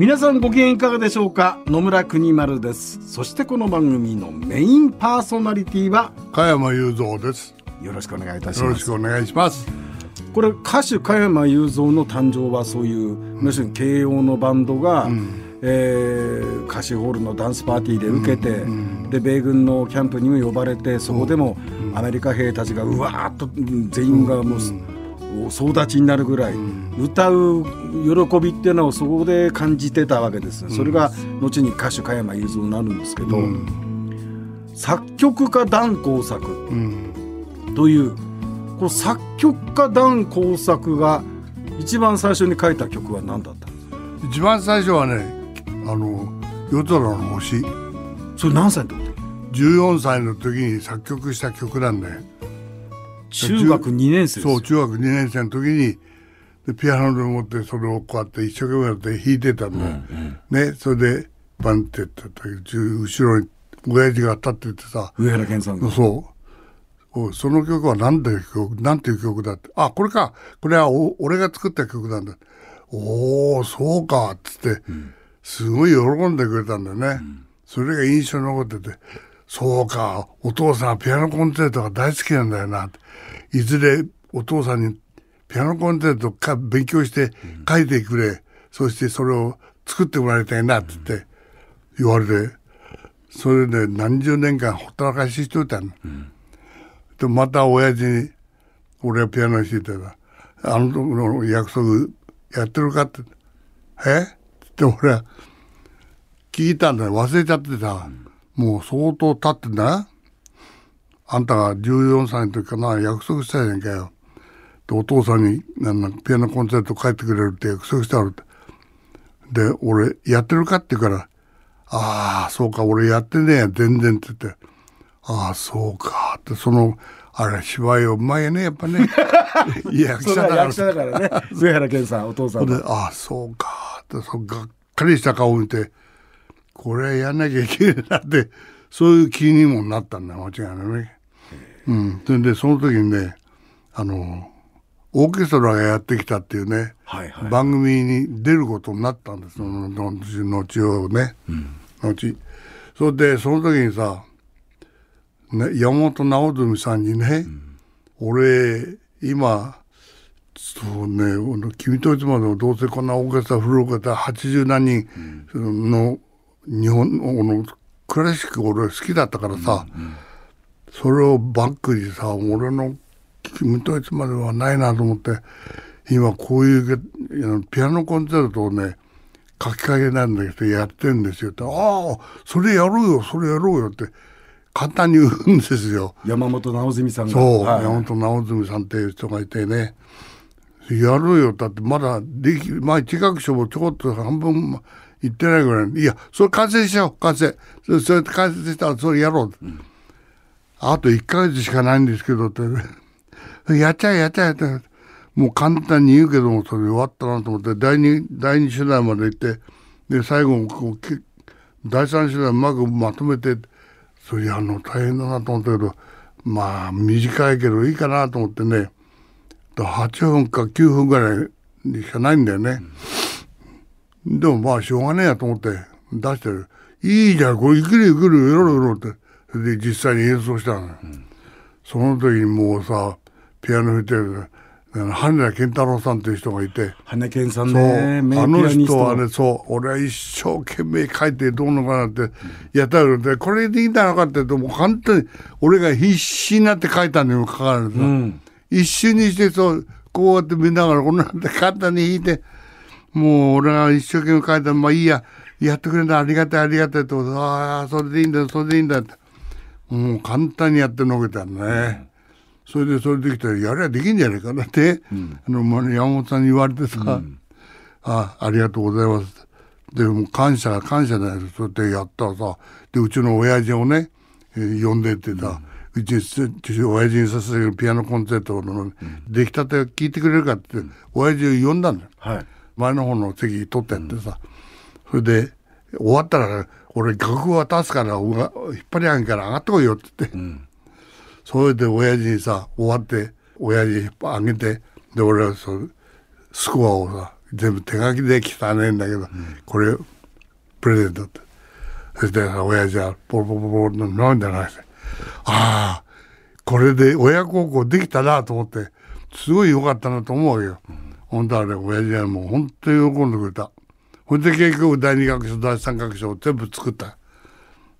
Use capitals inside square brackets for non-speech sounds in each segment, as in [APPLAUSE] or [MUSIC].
皆さんご機嫌いかがでしょうか？野村国丸です。そしてこの番組のメインパーソナリティは加山雄三です。よろしくお願いいたします。よろしくお願いします。これ歌手加山雄三の誕生はそういう、うん、要するに慶応のバンドが、うん、えー、歌手ホールのダンスパーティーで受けて、うん、で米軍のキャンプにも呼ばれてそこでもアメリカ兵たちがうわーっと全員がもう、総立ちになるぐらい、歌う喜びっていうのをそこで感じてたわけです、それが後に歌手加山雄三になるんですけど、作曲家団工作という、この作曲家団工作が一番最初に書いた曲は何だったんですか？一番最初はねあの夜空の星。それ何歳の時？14歳の時に作曲した曲なんだよ中学2年生そう中学2年生の時にでピアノで持ってそれをこうやって一生懸命やって弾いてたんだ。よ、うんうん、ねそれでバンってやってた後ろに親父が立っててさ。上原健さんそう。その曲は何ていう曲なんていう曲だって。あこれか。これはお俺が作った曲なんだ。おおそうかっつって、うん、すごい喜んでくれたんだよね、うん、それが印象に残ってて。そうかお父さんはピアノコンセルトが大好きなんだよな。っていずれお父さんにピアノコンセルトか勉強して書いてくれ、うん、そしてそれを作ってもらいたいなってって言われて、それで何十年間ほったらかししといたの。うん、でまた親父に俺はピアノ弾いてたあの時の約束やってるかって「え？っ?」って俺は聞いたんだよ忘れちゃってさ、うん、もう相当経ってんだあんたが14歳の時かな約束したやんかよ。でお父さんになんピアノコンサート帰ってくれるって約束してあるって。で俺やってるかって言うから「ああそうか俺やってねえや全然」って言って「ああそうか」って。そのあれ芝居うまいねやっぱね。[LAUGHS] 役者だから。役者だからね。[LAUGHS] 上原健さんお父さんで「ああそうか」って。そがっかりした顔を見て「これやんなきゃいけないな」ってそういう気にもなったんだ間違いないね。うん、それでその時にねあのオーケストラがやってきたっていうね、はいはい、番組に出ることになったんですその後をね、うん、後。それでその時にさ、ね、山本直純さんにね、うん、俺今そうね君といつまでもどうせこんなオーケストラフルオーケストラ80何人の日本のクラシック俺好きだったからさ、うんうんそれをバックにさ俺の君といつまではないなと思って今こういうピアノコンセルトをね書き換えなんだけどやってるんですよ。って「ああそれやろうよそれやろうよ」って簡単に言うんですよ。山本直純さんが。そう、はい、山本直純さんっていう人がいてね。やろうよ。だってまだできまあ企画書もちょこっと半分言ってないぐらい。いやそれ完成しよう完成。それ完成したらそれやろう、うんあと1ヶ月しかないんですけどって、[LAUGHS] やっちゃえやっちゃえって、もう簡単に言うけども、それ終わったなと思って、第2、第二手段まで行って、で、最後こう、第3手段うまくまとめて、それやるの大変だなと思ったけど、まあ、短いけどいいかなと思ってね、8分か9分ぐらいしかないんだよね。うん、でもまあ、しょうがねえやと思って出してる。いいじゃん、これ、いくるいくる、よろよろって。で実際に演奏したの、うん、その時にもうさピアノ弾いてる羽田健太郎さんっていう人がいて。羽健さんね。あの人はねそう。俺は一生懸命書いてどうのかなってやったらでこれでいいんだろうかってもう本当に俺が必死になって書いたにもかかわらず、うん、一瞬にしてそうこうやって見ながらこんなんで簡単に弾いてもう俺が一生懸命書いたまあいいややってくれたありがたいありがたいってああそれでいいんだそれでいいんだってもう簡単にやってのけたね、うん、それでそれできたらやりゃできんじゃないかなって、うん、あの山本さんに言われてさ、うん、あありがとうございます。でもう感謝感謝だよそうやってやったらさでうちの親父をね、えー呼んでってさ、うちにす親父にさせるピアノコンセートの出来たて聞いてくれるかって親父を呼んだんだよ。はい。前の方の席取ってやってさ、それで終わったら俺楽譜渡すから引っ張り上げから上がってこいよって言って、それで親父にさ終わって親父引っ張上げてで俺はそうスコアをさ全部手書きで汚ねえんだけど、これプレゼントって。そしてさ親父はポロポロポロと涙流してああこれで親孝行できたなと思ってすごい良かったなと思うわけよ。本当はね親父はもう本当に喜んでくれた。ほんで結局第二楽章第三楽章を全部作った。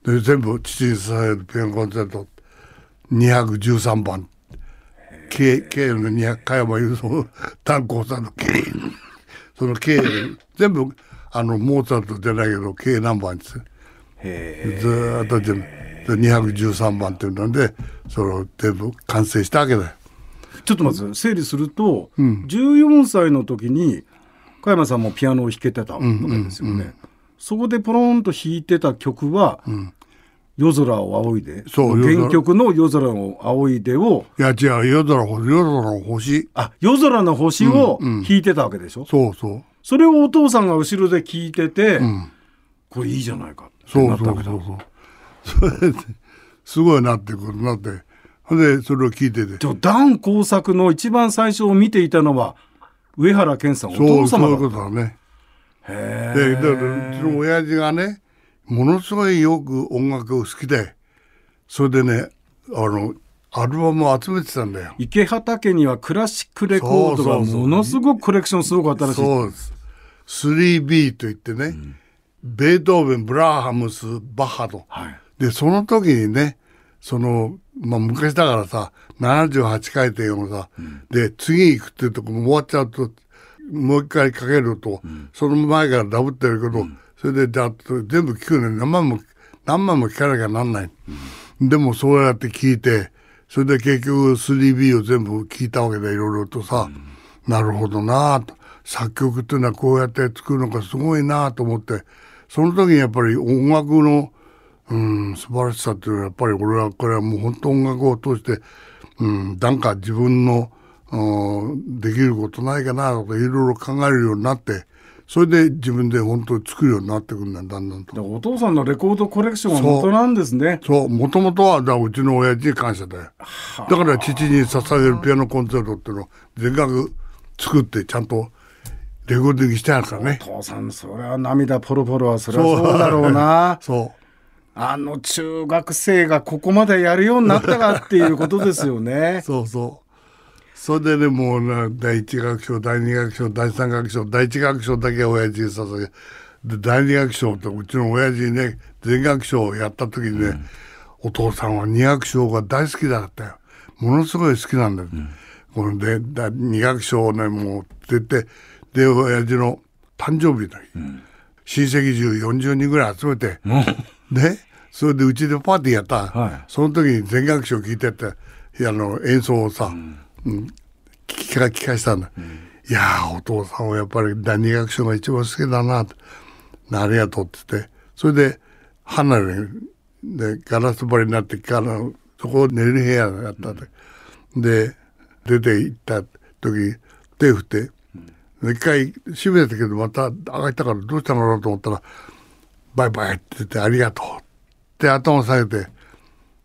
で全部父に支えるピアノコンセント213番。K, K の200加山雄三炭鉱さんの K その K 全部あのモーツァルトじゃないけど K 何番ですへずーっと全部で213番っていうのでそれを全部完成したわけだよ。えちょっとまず整理すると、14歳の時に加山さんもピアノを弾けてたわけですよね、そこでポロンと弾いてた曲は「夜空を仰いで」そう原曲の「夜空を仰いで」をいや違う夜空の夜空の星。あ夜空の星を弾いてたわけでしょ、そうそう。それをお父さんが後ろで聞いてて、これいいじゃないかってそうなったわけだ。そうそうそうそ [LAUGHS] すごいなってことになって。でそれを聞いてて。じゃあダン工作の一番最初を見ていたのは上原健さんおそう父そういうことだね。へでだからうちの親父がねものすごいよく音楽を好きでそれでねあのアルバムを集めてたんだよ。池畑にはクラシックレコードがものすごくコレクションすごかったらしいそうです。3B といってね、ベートーベンブラハムスバッハと。はいでその時にねそのまあ昔だからさ78回転をさ、で次行くっていうとこも終わっちゃうともう一回かけると、その前からダブってるけど、それでだっと全部聞くのに何万も何万も聞かなきゃなんない、でもそうやって聞いてそれで結局 3B を全部聞いたわけでいろいろとさ、なるほどなあと。作曲っていうのはこうやって作るのがすごいなあと思ってその時にやっぱり音楽のうん、素晴らしさっていうのはやっぱり俺はこれはもう本当音楽を通して、うん、なんか自分の、うん、できることないかなとかいろいろ考えるようになってそれで自分で本当に作るようになってくるんだよだんだんと。でお父さんのレコードコレクションは元なんですね。そう。もともとはだうちの親父に感謝だよ。だから父に捧げるピアノコンセルトっていうのを全額作ってちゃんとレコーディングしてあるからね。お父さんそれは涙ポロポロはそれはそうだろうな。そうあの中学生がここまでやるようになったかっていうことですよね [LAUGHS] そうそう。それでね、もうな、第一楽章、第二楽章、第三楽章、第一楽章だけ親父に捧げ、で、第二楽章って、うちの親父にね、全楽章をやった時にね、お父さんは二楽章が大好きだったよ。ものすごい好きなんだよ。こので、だ二楽章をね、もう、出て、で、親父の誕生日の日、親戚中40人ぐらい集めて、ね、それでうちでパーティーやった、はい。その時に全楽章聞いててあの演奏をさ、うん。聞か聞かしたんだ、いやーお父さんはやっぱり第二楽章が一番好きだなって。ありがとうって言って。それで離れでガラス張りになってからそこを寝る部屋があったんで、で出て行った時手振って、一回閉めたけどまた上がったからどうしたのかなと思ったら「バイバイ」って言って「ありがとう」って頭下げて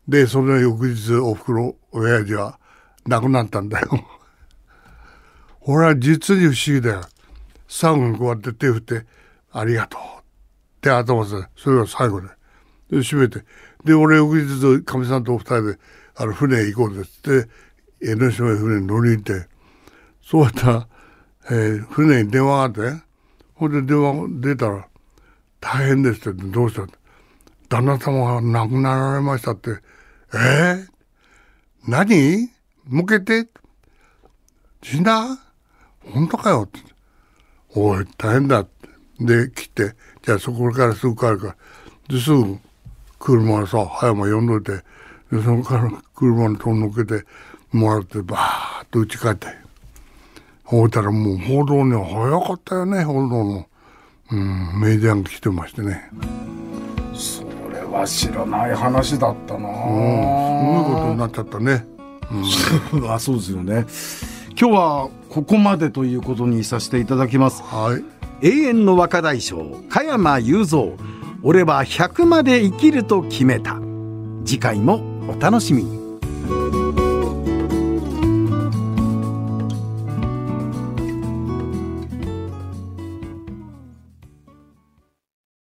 でその翌日おふくろ親父は亡くなったんだよ。[LAUGHS] 俺は実に不思議だよ。最後にこうやって手振って「ありがとう」って頭下げてそれが最後で。で閉めてで俺翌日かみさんとお二人であの船へ行こうですって江ノ島へ船に乗りに行ってそうやったら、えー船に電話があってほんで電話出たら「大変です」ってどうしたって旦那様が亡くなられましたって「え？ー、何？向けて？死んだ？本当かよ」って「おい大変だ」ってで来て「じゃあそこからすぐ帰るから」ですぐ車でさ葉山呼んどいて。でそこから車に取り乗っけてもらってバーッと家帰って。ほいたらもう報道には早かったよね報道の、うん、メディアが来てましてね。は知らない話だったな、うん、すごいことになっちゃったね、[LAUGHS] あそうですよね。今日はここまでということにさせていただきます。はい。永遠の若大将加山雄三。俺は100まで生きると決めた。次回もお楽しみに